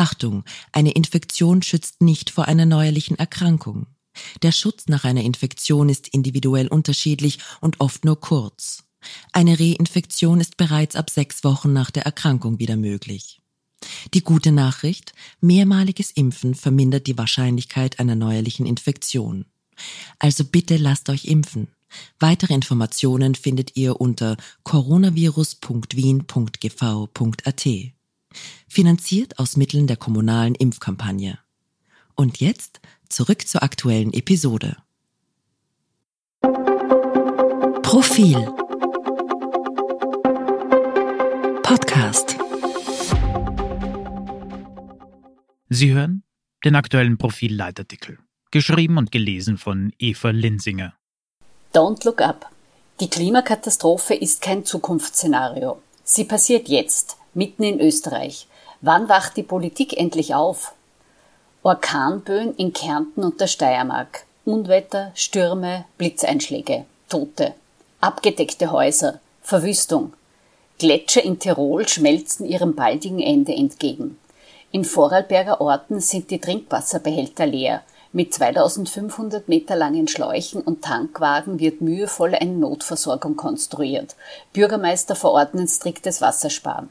Achtung, eine Infektion schützt nicht vor einer neuerlichen Erkrankung. Der Schutz nach einer Infektion ist individuell unterschiedlich und oft nur kurz. Eine Reinfektion ist bereits ab sechs Wochen nach der Erkrankung wieder möglich. Die gute Nachricht, mehrmaliges Impfen vermindert die Wahrscheinlichkeit einer neuerlichen Infektion. Also bitte lasst euch impfen. Weitere Informationen findet ihr unter coronavirus.wien.gv.at. Finanziert aus Mitteln der kommunalen Impfkampagne. Und jetzt zurück zur aktuellen Episode. Profil Podcast Sie hören den aktuellen Profil-Leitartikel, geschrieben und gelesen von Eva Linsinger. Don't look up. Die Klimakatastrophe ist kein Zukunftsszenario. Sie passiert jetzt, mitten in Österreich. Wann wacht die Politik endlich auf? Orkanböen in Kärnten und der Steiermark. Unwetter, Stürme, Blitzeinschläge, Tote. Abgedeckte Häuser, Verwüstung. Gletscher in Tirol schmelzen ihrem baldigen Ende entgegen. In Vorarlberger Orten sind die Trinkwasserbehälter leer. Mit 2500 Meter langen Schläuchen und Tankwagen wird mühevoll eine Notversorgung konstruiert. Bürgermeister verordnen striktes Wassersparen.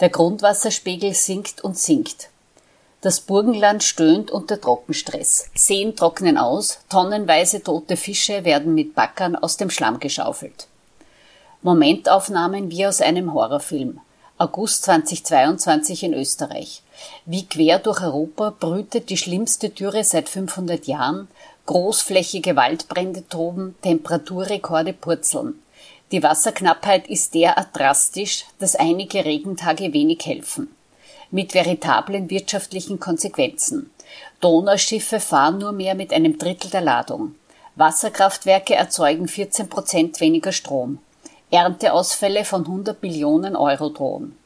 Der Grundwasserspiegel sinkt und sinkt. Das Burgenland stöhnt unter Trockenstress. Seen trocknen aus, tonnenweise tote Fische werden mit Backern aus dem Schlamm geschaufelt. Momentaufnahmen wie aus einem Horrorfilm. August 2022 in Österreich. Wie quer durch Europa brütet die schlimmste Dürre seit 500 Jahren, großflächige Waldbrände toben, Temperaturrekorde purzeln. Die Wasserknappheit ist derart drastisch, dass einige Regentage wenig helfen. Mit veritablen wirtschaftlichen Konsequenzen. Donauschiffe fahren nur mehr mit einem Drittel der Ladung. Wasserkraftwerke erzeugen 14 Prozent weniger Strom. Ernteausfälle von 100 Millionen Euro drohen.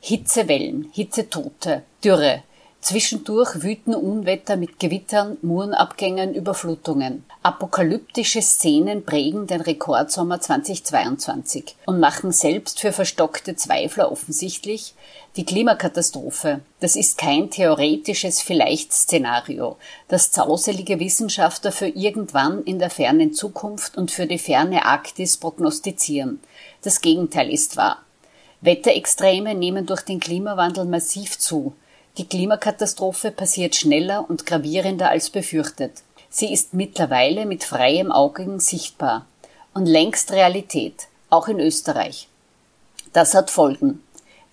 Hitzewellen, Hitzetote, Dürre. Zwischendurch wüten Unwetter mit Gewittern, Murenabgängen, Überflutungen. Apokalyptische Szenen prägen den Rekordsommer 2022 und machen selbst für verstockte Zweifler offensichtlich, die Klimakatastrophe, das ist kein theoretisches Vielleicht-Szenario, das zauselige Wissenschaftler für irgendwann in der fernen Zukunft und für die ferne Arktis prognostizieren. Das Gegenteil ist wahr. Wetterextreme nehmen durch den Klimawandel massiv zu. Die Klimakatastrophe passiert schneller und gravierender als befürchtet. Sie ist mittlerweile mit freiem Auge sichtbar und längst Realität, auch in Österreich. Das hat Folgen.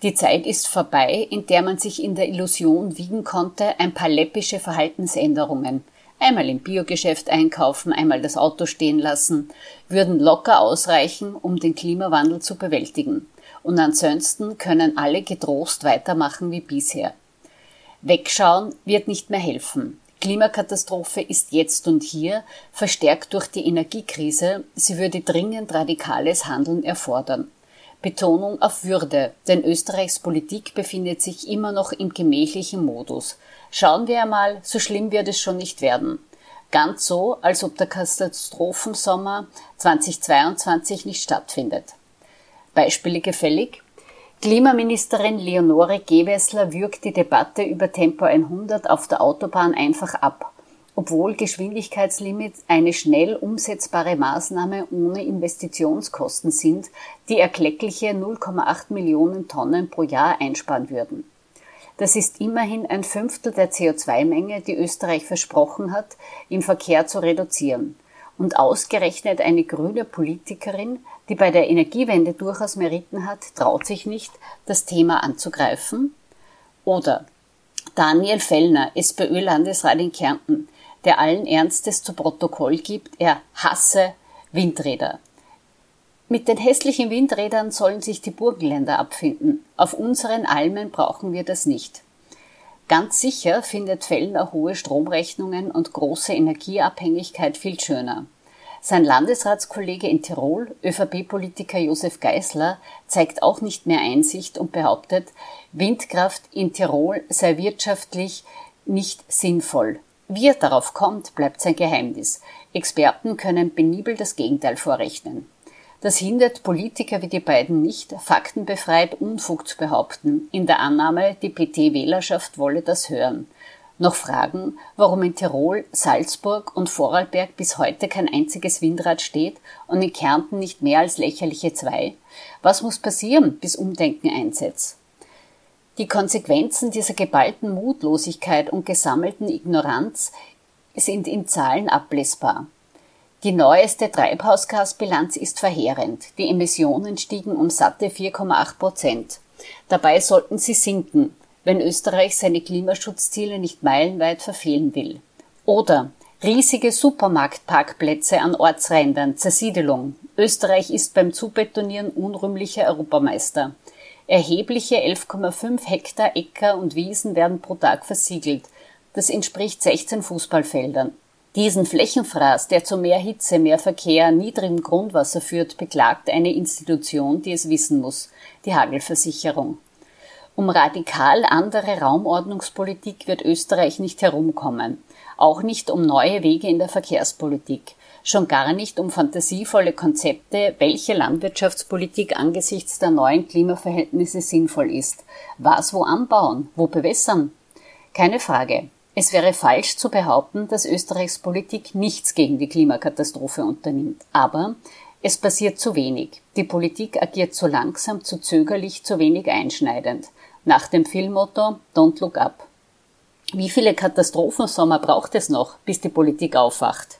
Die Zeit ist vorbei, in der man sich in der Illusion wiegen konnte, ein paar läppische Verhaltensänderungen, einmal im Biogeschäft einkaufen, einmal das Auto stehen lassen, würden locker ausreichen, um den Klimawandel zu bewältigen und ansonsten können alle getrost weitermachen wie bisher. Wegschauen wird nicht mehr helfen. Klimakatastrophe ist jetzt und hier, verstärkt durch die Energiekrise, sie würde dringend radikales Handeln erfordern. Betonung auf Würde, denn Österreichs Politik befindet sich immer noch im gemächlichen Modus. Schauen wir einmal, so schlimm wird es schon nicht werden. Ganz so, als ob der Katastrophensommer 2022 nicht stattfindet. Beispiele gefällig? Klimaministerin Leonore Gewessler würgt die Debatte über Tempo 100 auf der Autobahn einfach ab, obwohl Geschwindigkeitslimit eine schnell umsetzbare Maßnahme ohne Investitionskosten sind, die erkleckliche 0,8 Millionen Tonnen pro Jahr einsparen würden. Das ist immerhin ein Fünftel der CO2-Menge, die Österreich versprochen hat, im Verkehr zu reduzieren. Und ausgerechnet eine grüne Politikerin die bei der Energiewende durchaus Meriten hat, traut sich nicht, das Thema anzugreifen? Oder Daniel Fellner, SPÖ-Landesrat in Kärnten, der allen Ernstes zu Protokoll gibt, er hasse Windräder. Mit den hässlichen Windrädern sollen sich die Burgenländer abfinden. Auf unseren Almen brauchen wir das nicht. Ganz sicher findet Fellner hohe Stromrechnungen und große Energieabhängigkeit viel schöner. Sein Landesratskollege in Tirol, ÖVP-Politiker Josef Geisler, zeigt auch nicht mehr Einsicht und behauptet, Windkraft in Tirol sei wirtschaftlich nicht sinnvoll. Wie er darauf kommt, bleibt sein Geheimnis. Experten können penibel das Gegenteil vorrechnen. Das hindert Politiker wie die beiden nicht, faktenbefreit Unfug zu behaupten, in der Annahme, die PT-Wählerschaft wolle das hören. Noch Fragen, warum in Tirol, Salzburg und Vorarlberg bis heute kein einziges Windrad steht und in Kärnten nicht mehr als lächerliche zwei? Was muss passieren, bis Umdenken einsetzt? Die Konsequenzen dieser geballten Mutlosigkeit und gesammelten Ignoranz sind in Zahlen ablesbar. Die neueste Treibhausgasbilanz ist verheerend. Die Emissionen stiegen um satte 4,8 Prozent. Dabei sollten sie sinken, wenn Österreich seine Klimaschutzziele nicht meilenweit verfehlen will. Oder riesige Supermarktparkplätze an Ortsrändern, Zersiedelung. Österreich ist beim Zubetonieren unrühmlicher Europameister. Erhebliche 11,5 Hektar Äcker und Wiesen werden pro Tag versiegelt. Das entspricht 16 Fußballfeldern. Diesen Flächenfraß, der zu mehr Hitze, mehr Verkehr, niedrigem Grundwasser führt, beklagt eine Institution, die es wissen muss, die Hagelversicherung. Um radikal andere Raumordnungspolitik wird Österreich nicht herumkommen, auch nicht um neue Wege in der Verkehrspolitik, schon gar nicht um fantasievolle Konzepte, welche Landwirtschaftspolitik angesichts der neuen Klimaverhältnisse sinnvoll ist, was wo anbauen, wo bewässern. Keine Frage, es wäre falsch zu behaupten, dass Österreichs Politik nichts gegen die Klimakatastrophe unternimmt. Aber es passiert zu wenig. Die Politik agiert zu langsam, zu zögerlich, zu wenig einschneidend. Nach dem Filmmotto Don't Look Up. Wie viele Katastrophensommer braucht es noch, bis die Politik aufwacht?